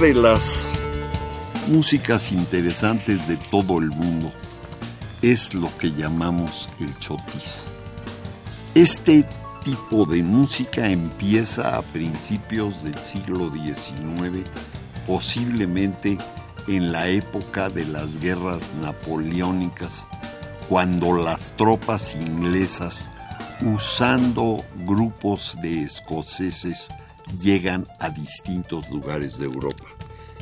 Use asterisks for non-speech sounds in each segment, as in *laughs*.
De las músicas interesantes de todo el mundo es lo que llamamos el chotis. Este tipo de música empieza a principios del siglo XIX, posiblemente en la época de las guerras napoleónicas, cuando las tropas inglesas, usando grupos de escoceses, llegan a distintos lugares de Europa.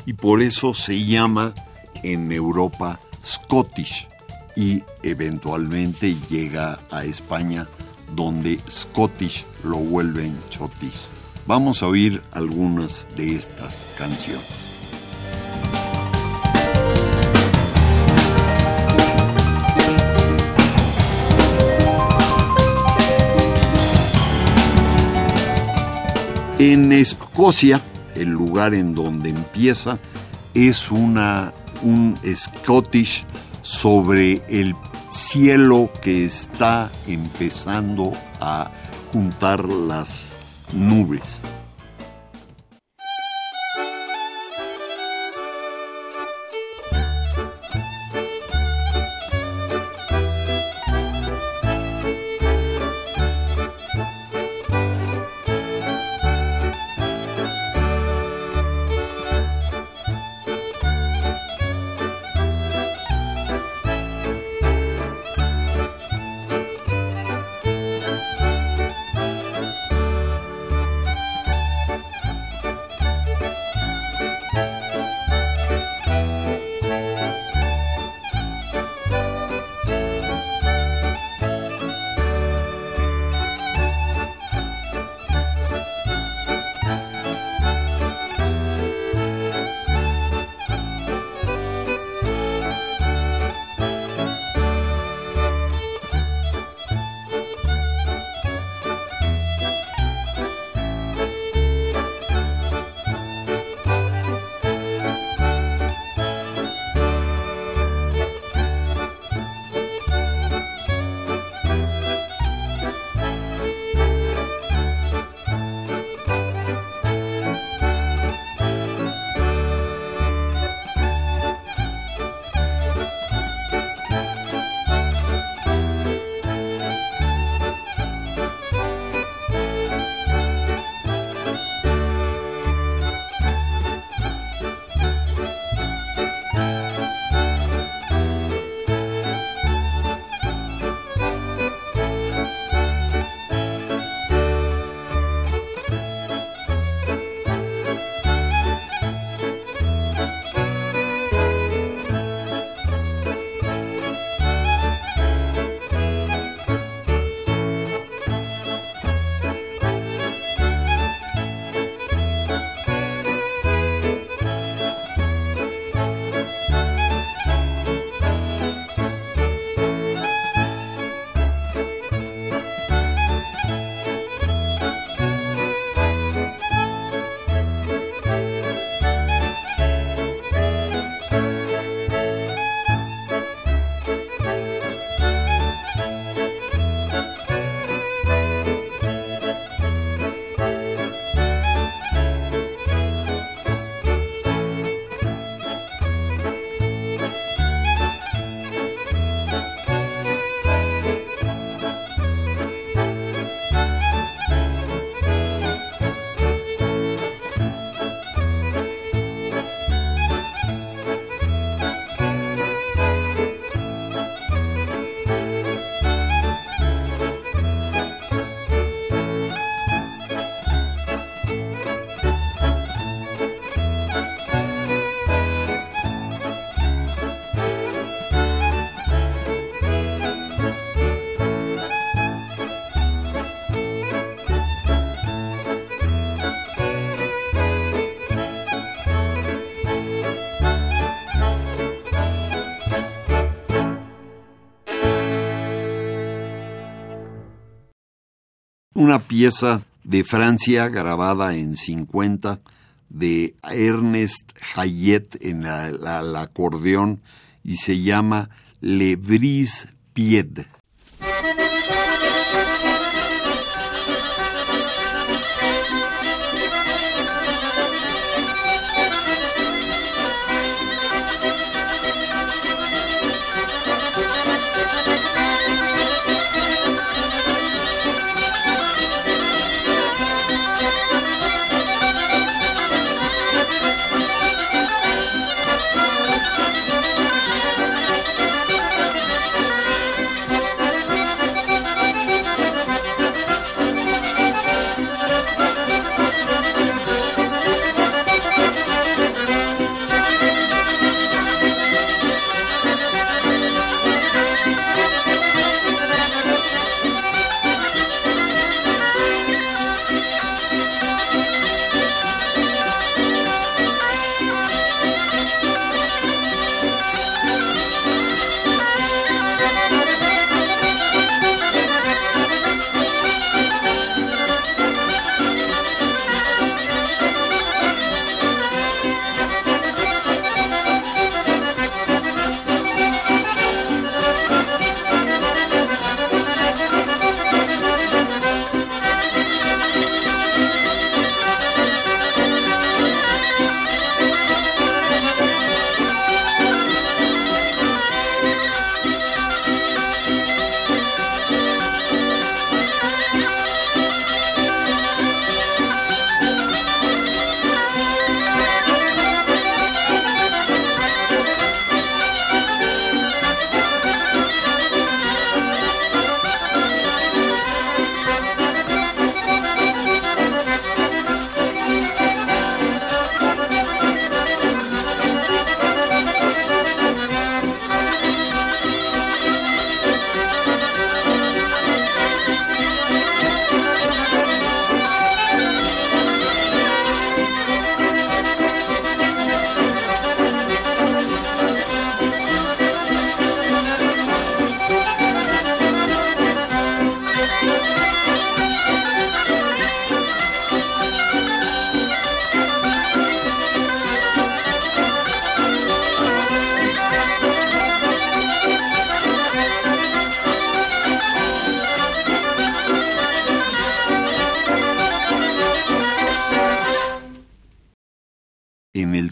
Y por eso se llama en Europa Scottish y eventualmente llega a España donde Scottish lo vuelven chotis. Vamos a oír algunas de estas canciones. En Escocia, el lugar en donde empieza, es una, un Scottish sobre el cielo que está empezando a juntar las nubes. Una pieza de Francia grabada en 50 de Ernest Hayet en el acordeón y se llama Le Brise Pied.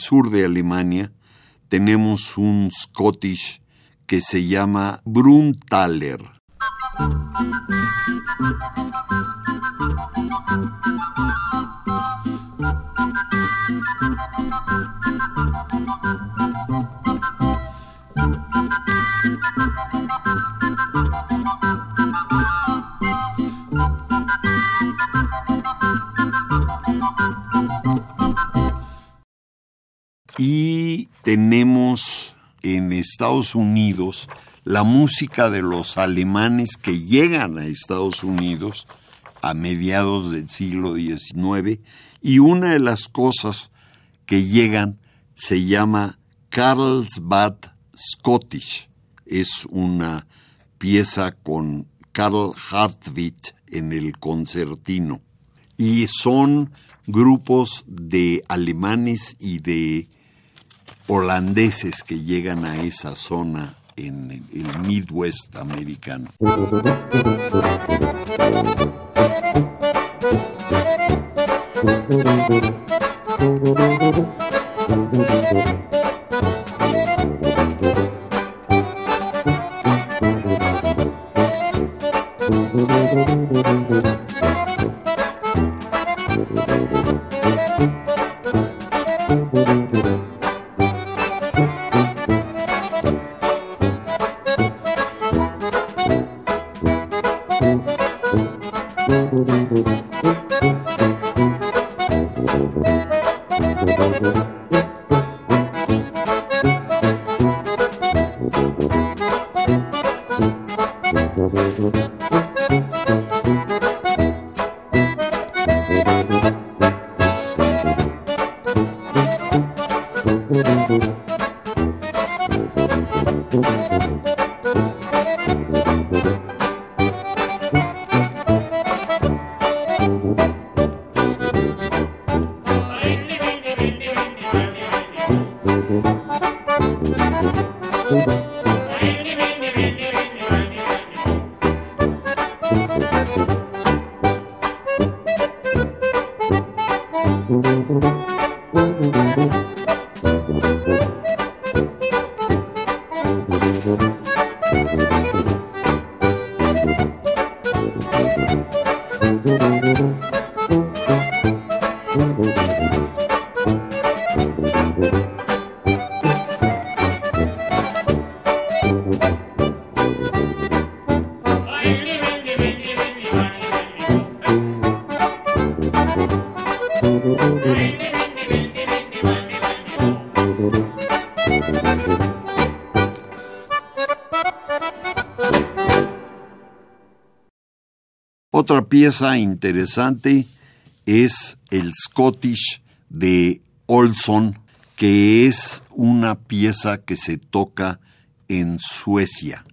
Sur de Alemania tenemos un Scottish que se llama Bruntaler. Y tenemos en Estados Unidos la música de los alemanes que llegan a Estados Unidos a mediados del siglo XIX y una de las cosas que llegan se llama Carlsbad Scottish. Es una pieza con Karl Hartwig en el concertino. Y son grupos de alemanes y de holandeses que llegan a esa zona en el Midwest americano. *laughs* pieza interesante es el Scottish de Olson, que es una pieza que se toca en Suecia.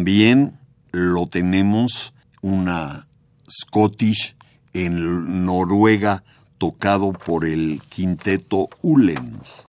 También lo tenemos una Scottish en Noruega tocado por el quinteto Ullens.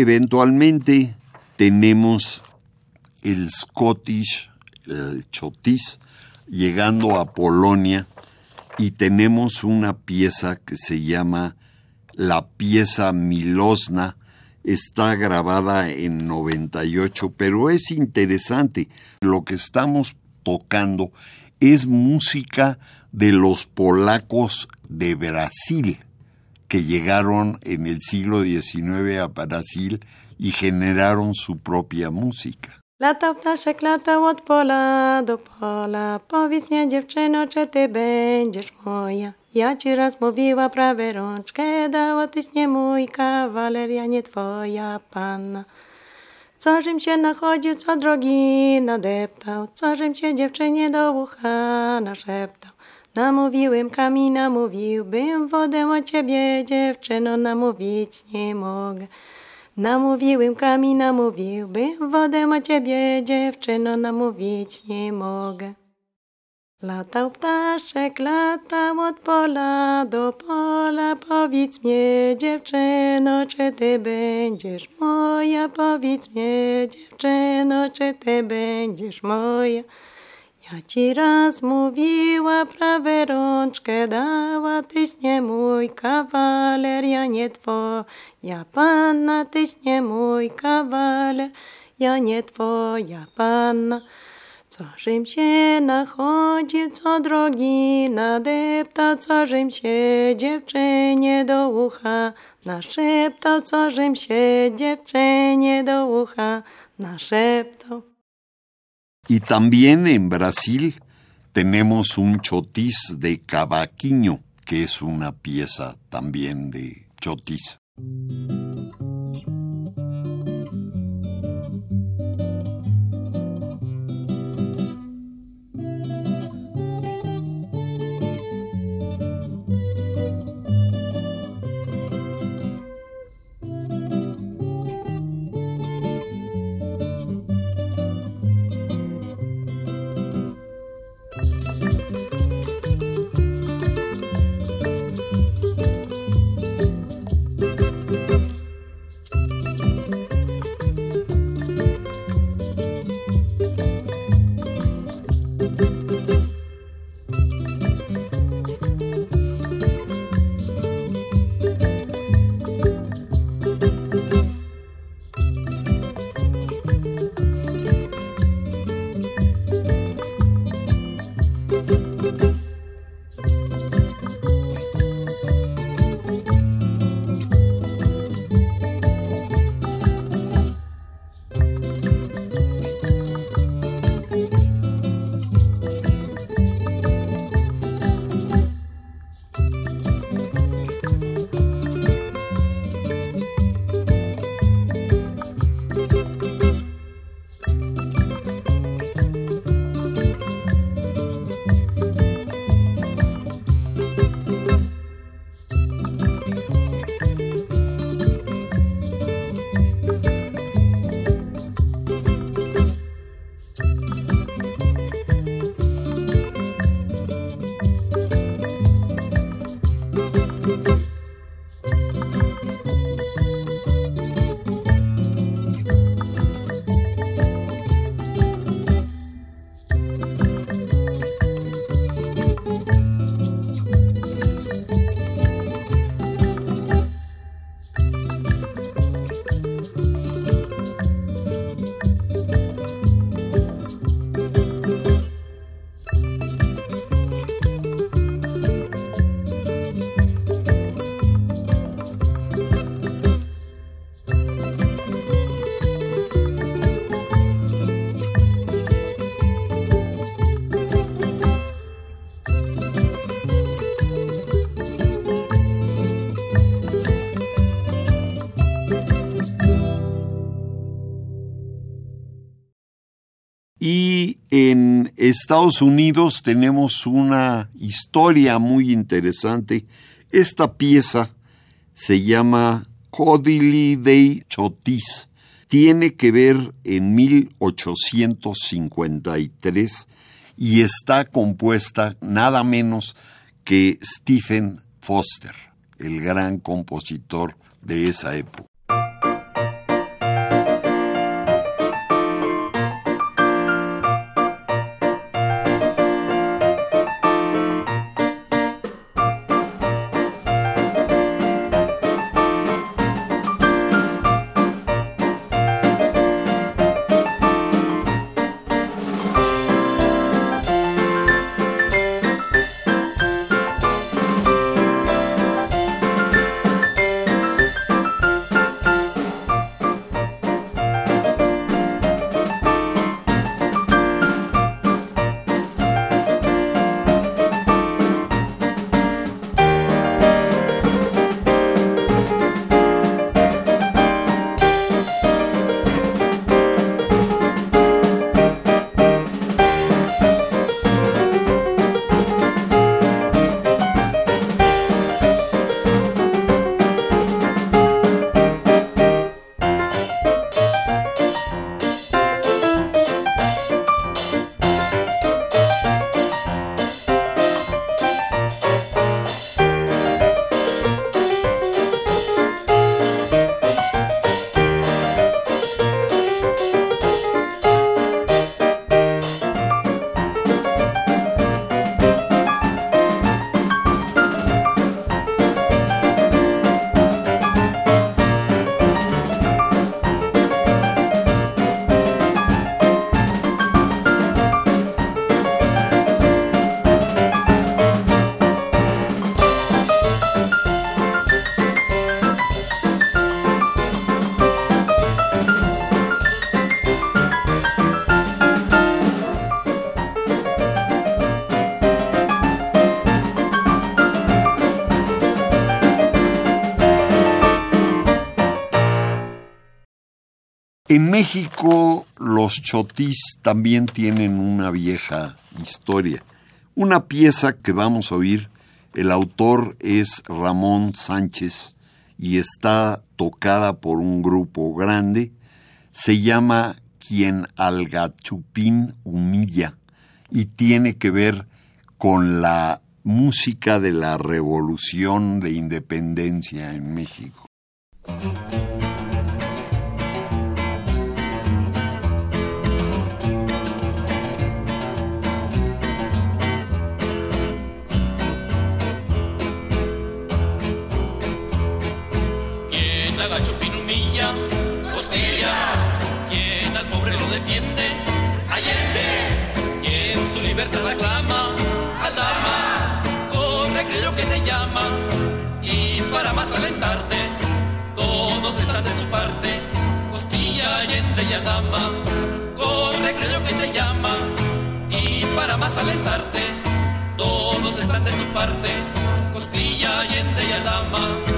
Eventualmente tenemos el Scottish, el chotis, llegando a Polonia y tenemos una pieza que se llama la pieza Milosna, está grabada en 98, pero es interesante. Lo que estamos tocando es música de los polacos de Brasil, que llegaron en el siglo XIX a Brasil y generaron su propia música. Lata ptaszek lata od pola do pola, powiedz mnie dziewczyno, czy ty będziesz moja. Ja ci raz mówiła prawie rączkę, dała tyś nie mój kawaler, ja nie twoja panna. Co żym się nachodził, co drogi nadeptał, co żym się dziewczynie do ucha naszeptał. Namówiłem kamień, namówiłbym wodę o ciebie, dziewczyno, namówić nie mogę. Namówiłem kamień, namówiłbym wodę o ciebie, dziewczyno, namówić nie mogę. Latał ptaszek, latał od pola do pola, powiedz mnie, dziewczyno, czy ty będziesz moja, powiedz mnie, dziewczyno, czy ty będziesz moja. Ja ci raz mówiła, prawe rączkę dała, tyś nie mój kawaler, ja nie twoja panna, tyś nie mój kawaler, ja nie twoja panna. Co żym się nachodził, co drogi nadeptał, co żym się dziewczynie do ucha naszeptał, co żym się dziewczynie do ucha naszeptał. Y también en Brasil tenemos un chotis de cavaquinho, que es una pieza también de chotis. En Estados Unidos tenemos una historia muy interesante. Esta pieza se llama Codily Day Chotis. Tiene que ver en 1853 y está compuesta nada menos que Stephen Foster, el gran compositor de esa época. En México los chotis también tienen una vieja historia. Una pieza que vamos a oír, el autor es Ramón Sánchez y está tocada por un grupo grande, se llama Quien al gachupín humilla y tiene que ver con la música de la revolución de independencia en México. Corre, creo que te llama. Y para más alentarte, todos están de tu parte, Costilla, y Aldama. Quien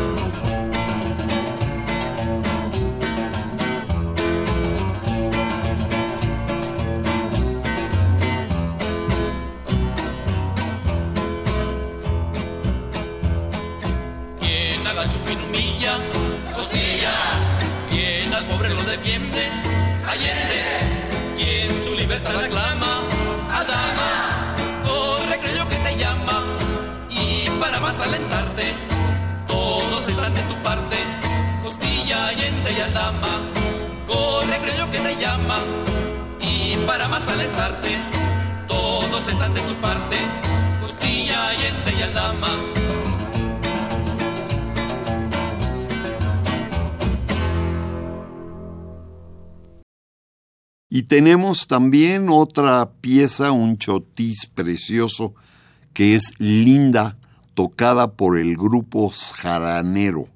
Y tenemos también otra pieza, un chotis precioso, que es Linda, tocada por el grupo Jaranero.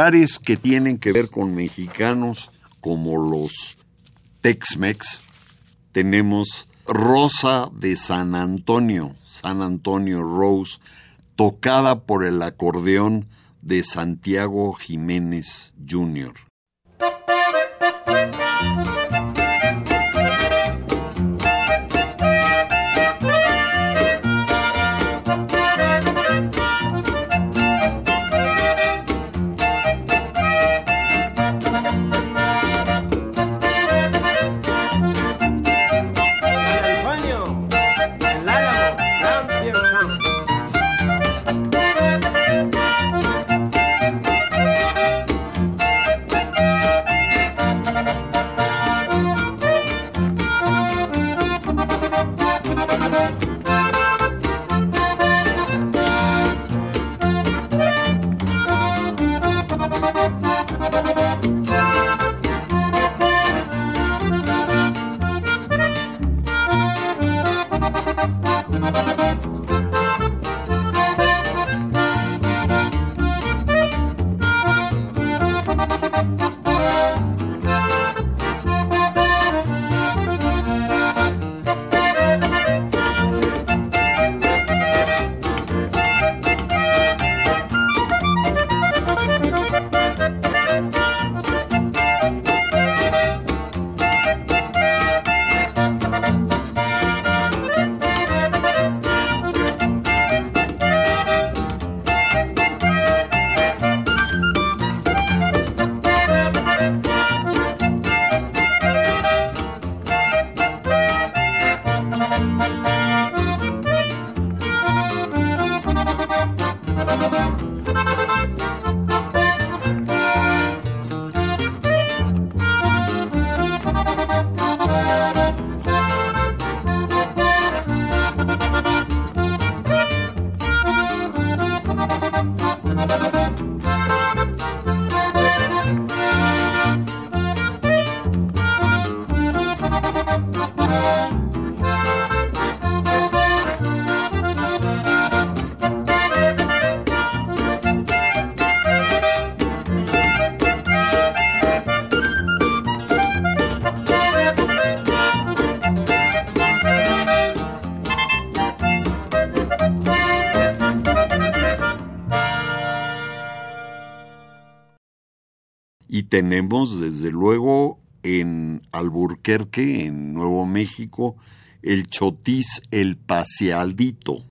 Lugares que tienen que ver con mexicanos como los Tex-Mex, tenemos Rosa de San Antonio, San Antonio Rose, tocada por el acordeón de Santiago Jiménez Jr. Y tenemos desde luego en Alburquerque, en Nuevo México, el chotis el pasealdito.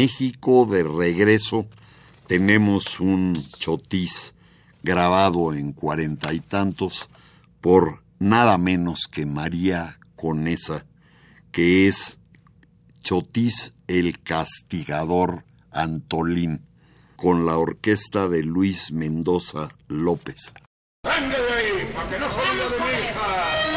México de regreso tenemos un chotis grabado en cuarenta y tantos por nada menos que María Conesa, que es Chotis el Castigador Antolín, con la orquesta de Luis Mendoza López. ¡Venga de ahí, para que no se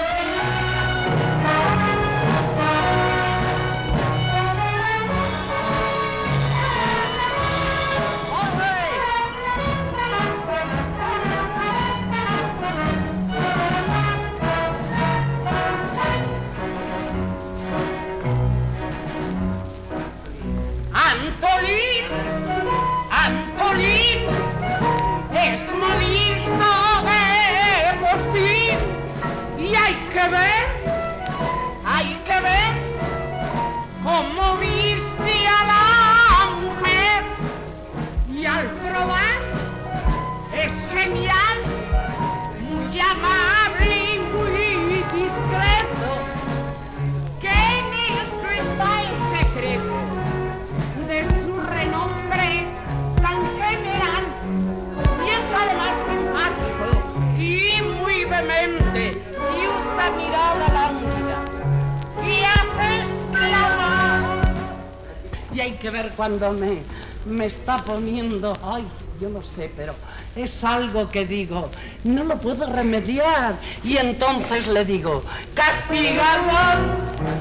que ver cuando me, me está poniendo, ay, yo no sé, pero es algo que digo, no lo puedo remediar. Y entonces le digo, castigador,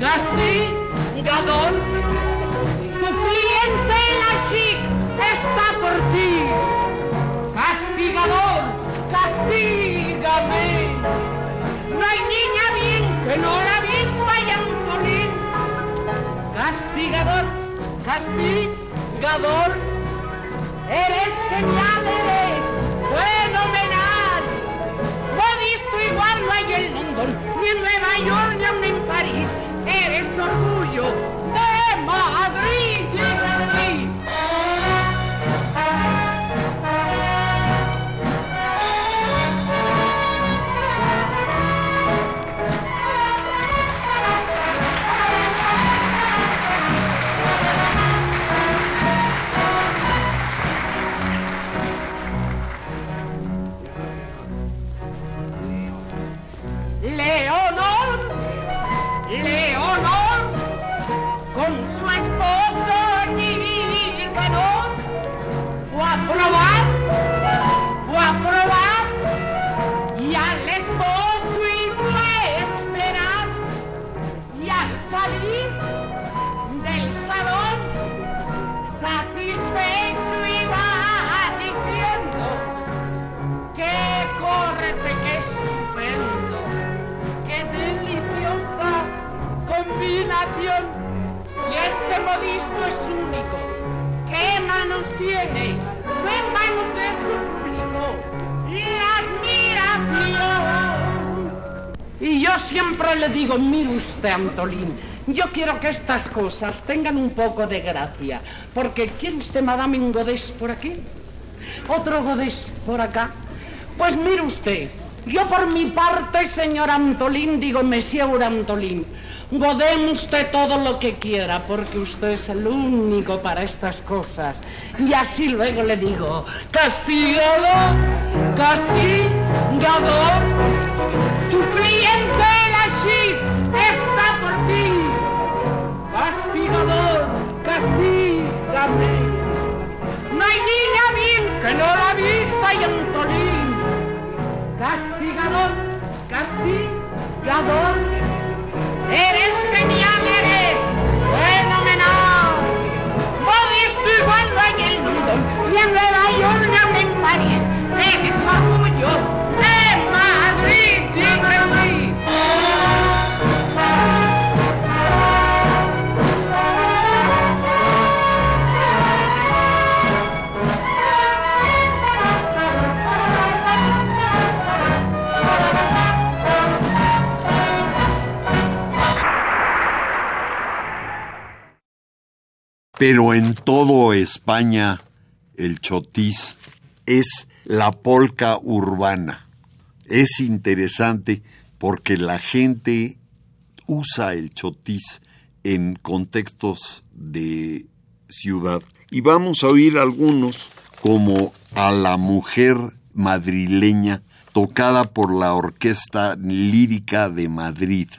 castigador, tu clientela chic está por ti. Castigador, castígame. No hay niña bien que no la vista y Antolín. Castigador, castigador, eres genial, eres fenomenal. No visto igual no hay en London, ni en Nueva York, ni en París. Eres orgullo Es único. ¿Qué manos tiene? ¿Qué manos te suplico? La admiración. Y yo siempre le digo, mire usted, Antolín, yo quiero que estas cosas tengan un poco de gracia. Porque ¿quién usted, Madame un Godés por aquí? ¿Otro Godés por acá? Pues mire usted, yo por mi parte, señor Antolín, digo, Monsieur Antolín, godeme usted todo lo que quiera, porque usted es el único para estas cosas. Y así luego le digo, castigador, castigador, tu clientela sí está por ti. Castigador, castígame. No hay niña que no la vista y Antolín. Castigador, castigador, eres genial, eres fenomenal. Modisto igual en el mundo, ni en Nueva York en París. Eres orgullo Pero en todo España el chotis es la polca urbana. Es interesante porque la gente usa el chotis en contextos de ciudad. Y vamos a oír algunos como a la mujer madrileña tocada por la Orquesta Lírica de Madrid.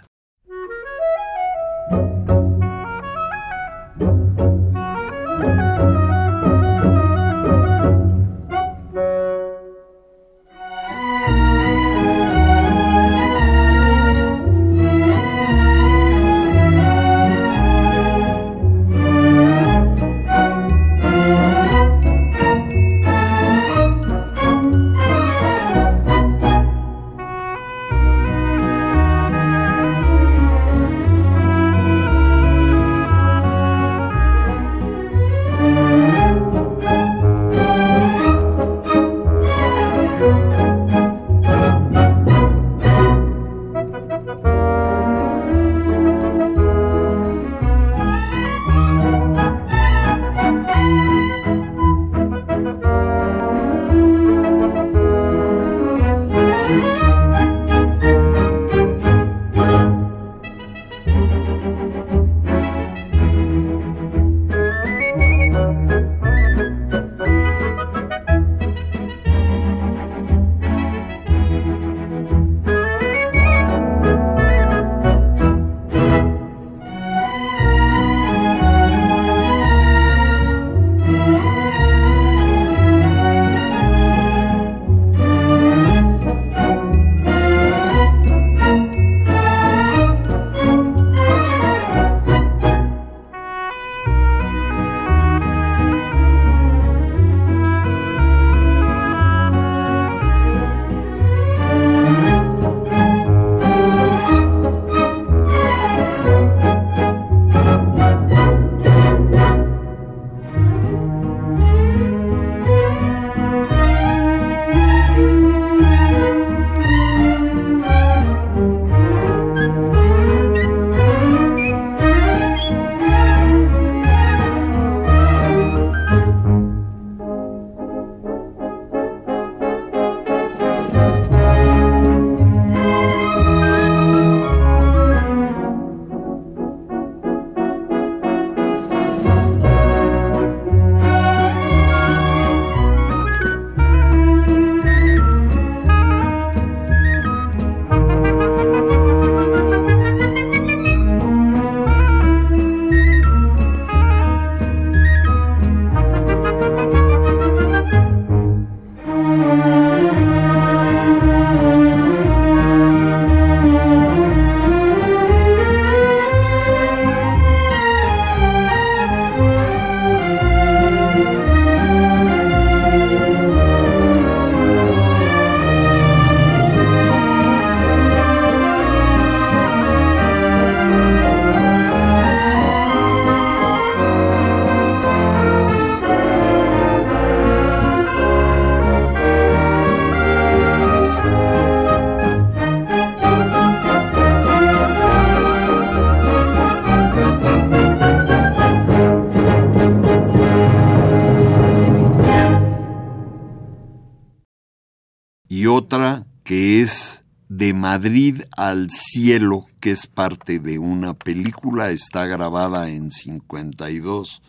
Madrid al Cielo, que es parte de una película, está grabada en 52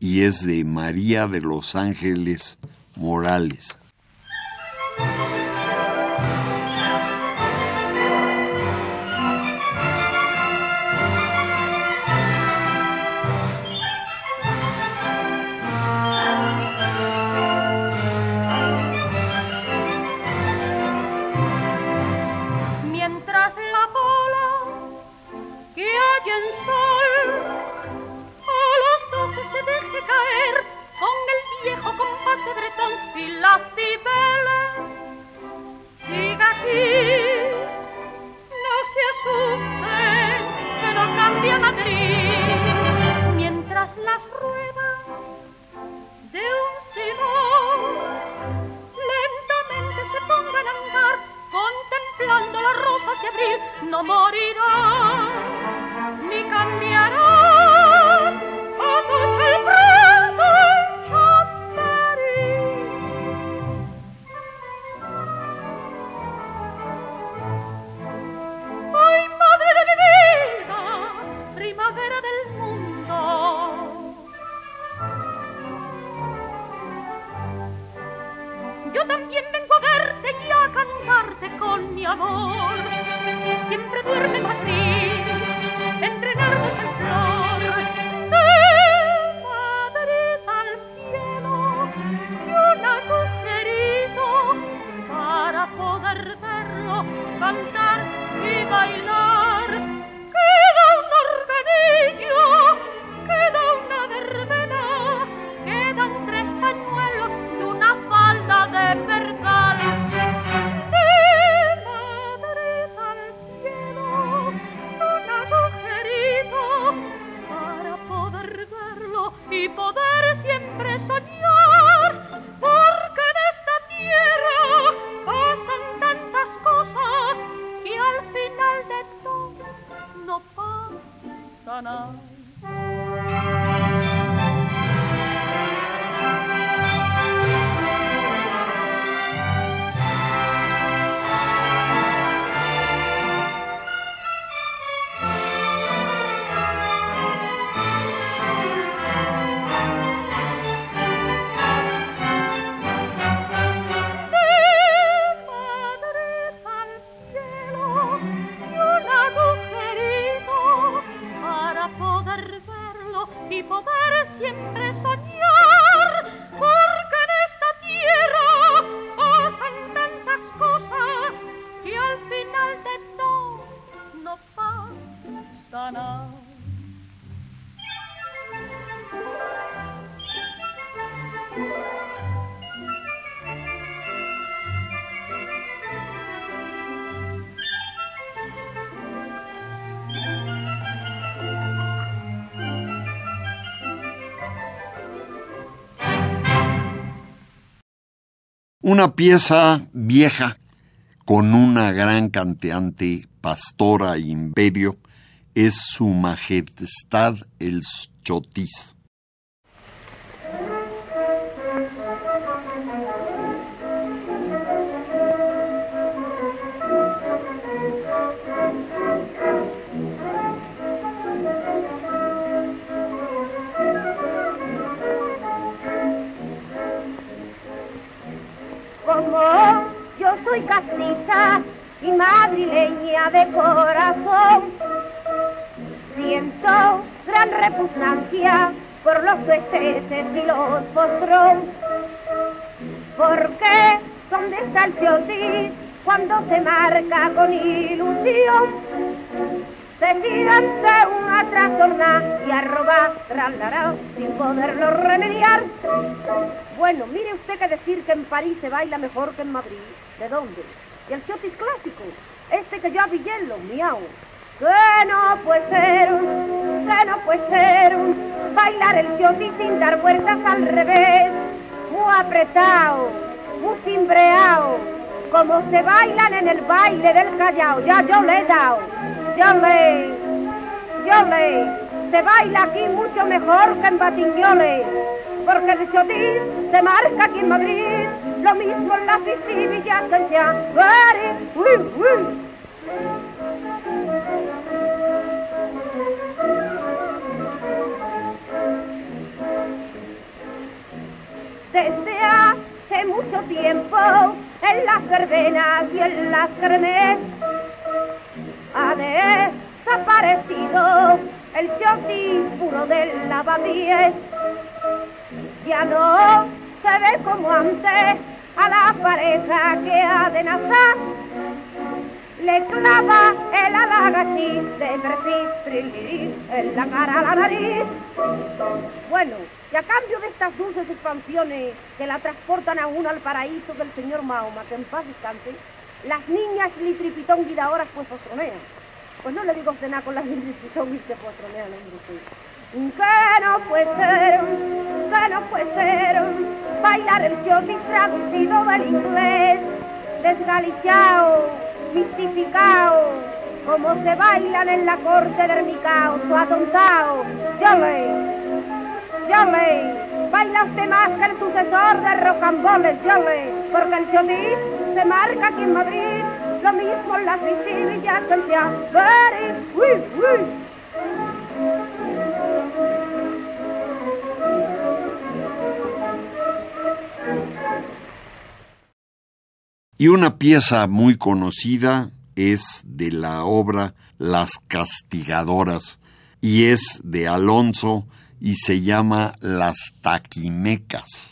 y es de María de los Ángeles Morales. Una pieza vieja con una gran canteante pastora imperio es Su Majestad el Chotis. Sin poderlo remediar. Bueno, mire usted que decir que en París se baila mejor que en Madrid. ¿De dónde? Y el chotis clásico, este que yo avillelo, miau. Que no puede ser, que no puede ser, bailar el chotis sin dar vueltas al revés, muy apretado, muy cimbreado, como se bailan en el baile del callao, ya yo le he dado, yo le, yo le, se baila aquí mucho mejor que en Batignolles, porque el chotis se marca aquí en Madrid lo mismo en la Sicilia que uy, uy. Desde hace mucho tiempo en las verbenas y en las cremes ha desaparecido el chotis puro del lavapiés. Ya no se ve como antes a la pareja que ha de nacer. Le clava el alagachi de perfil en la cara a la nariz. Bueno, y a cambio de estas dulces expansiones que la transportan a uno al paraíso del señor Mahoma, que en paz descanse, las niñas litripitón guidadoras pues postronean. Pues no le digo cenar con las litripitón y se postronean, hombre, Que no puede ser, que no puede ser, bailar el chotis traducido del inglés, desgaliciado, mistificado, como se bailan en la corte del Micao, su atontao, yo le Yole, usted más que el sucesor de Rocamboles, Yole, porque el chotis se marca aquí en Madrid, lo mismo uy, uy. Y una pieza muy conocida es de la obra Las Castigadoras y es de Alonso y se llama Las Taquimecas.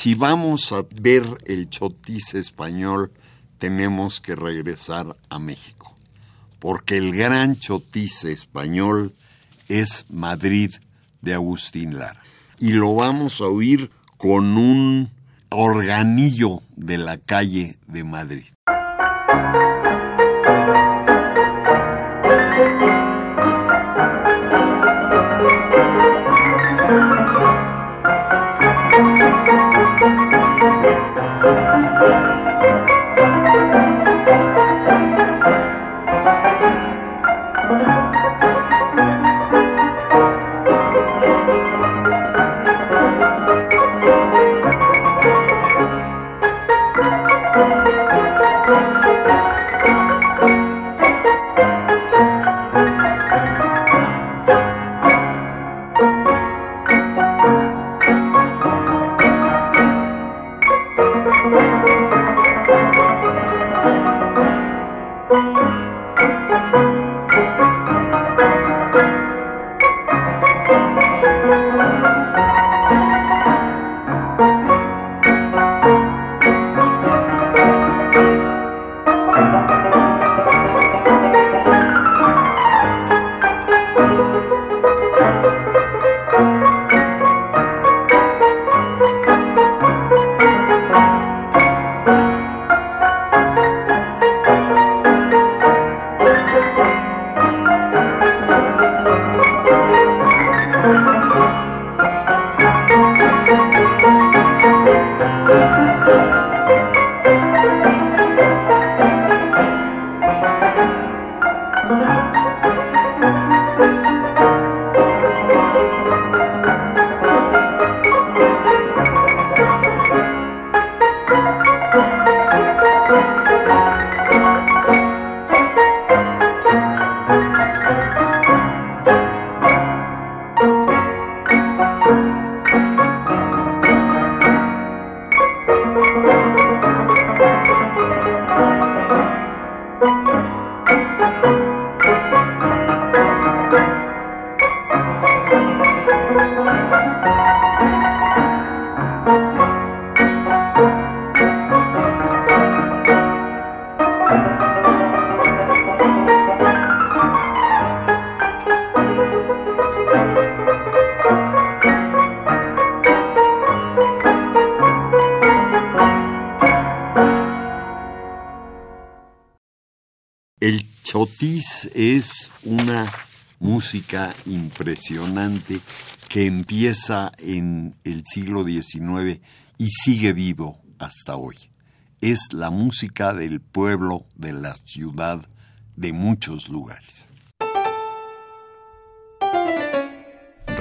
Si vamos a ver el chotis español, tenemos que regresar a México, porque el gran chotis español es Madrid de Agustín Lara. Y lo vamos a oír con un organillo de la calle de Madrid. Impresionante que empieza en el siglo XIX y sigue vivo hasta hoy. Es la música del pueblo, de la ciudad, de muchos lugares.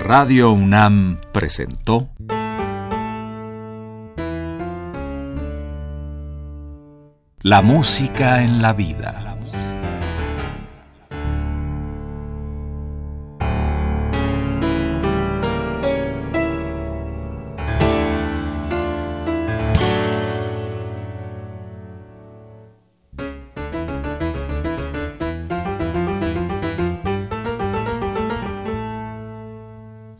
Radio UNAM presentó La música en la vida.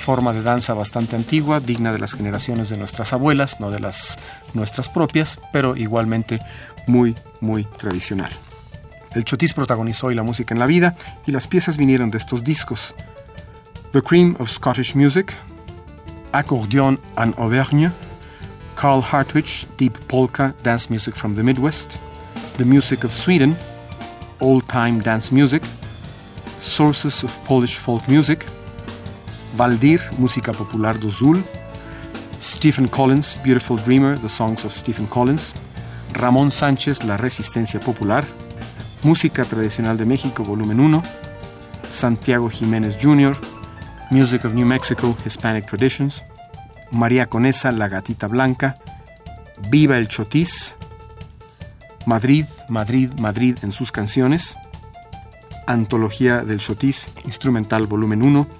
forma de danza bastante antigua, digna de las generaciones de nuestras abuelas, no de las nuestras propias, pero igualmente muy, muy tradicional. El chotis protagonizó hoy la música en la vida y las piezas vinieron de estos discos. The Cream of Scottish Music, Accordion and Auvergne, Carl Hartwich, Deep Polka Dance Music from the Midwest, The Music of Sweden, Old Time Dance Music, Sources of Polish Folk Music, Valdir, música popular do Sul, Stephen Collins, Beautiful Dreamer, The Songs of Stephen Collins, Ramón Sánchez, La Resistencia Popular, Música Tradicional de México, volumen 1, Santiago Jiménez Jr., Music of New Mexico, Hispanic Traditions, María Conesa, La Gatita Blanca, Viva el Chotis, Madrid, Madrid, Madrid en sus canciones, Antología del Chotis, Instrumental Volumen 1,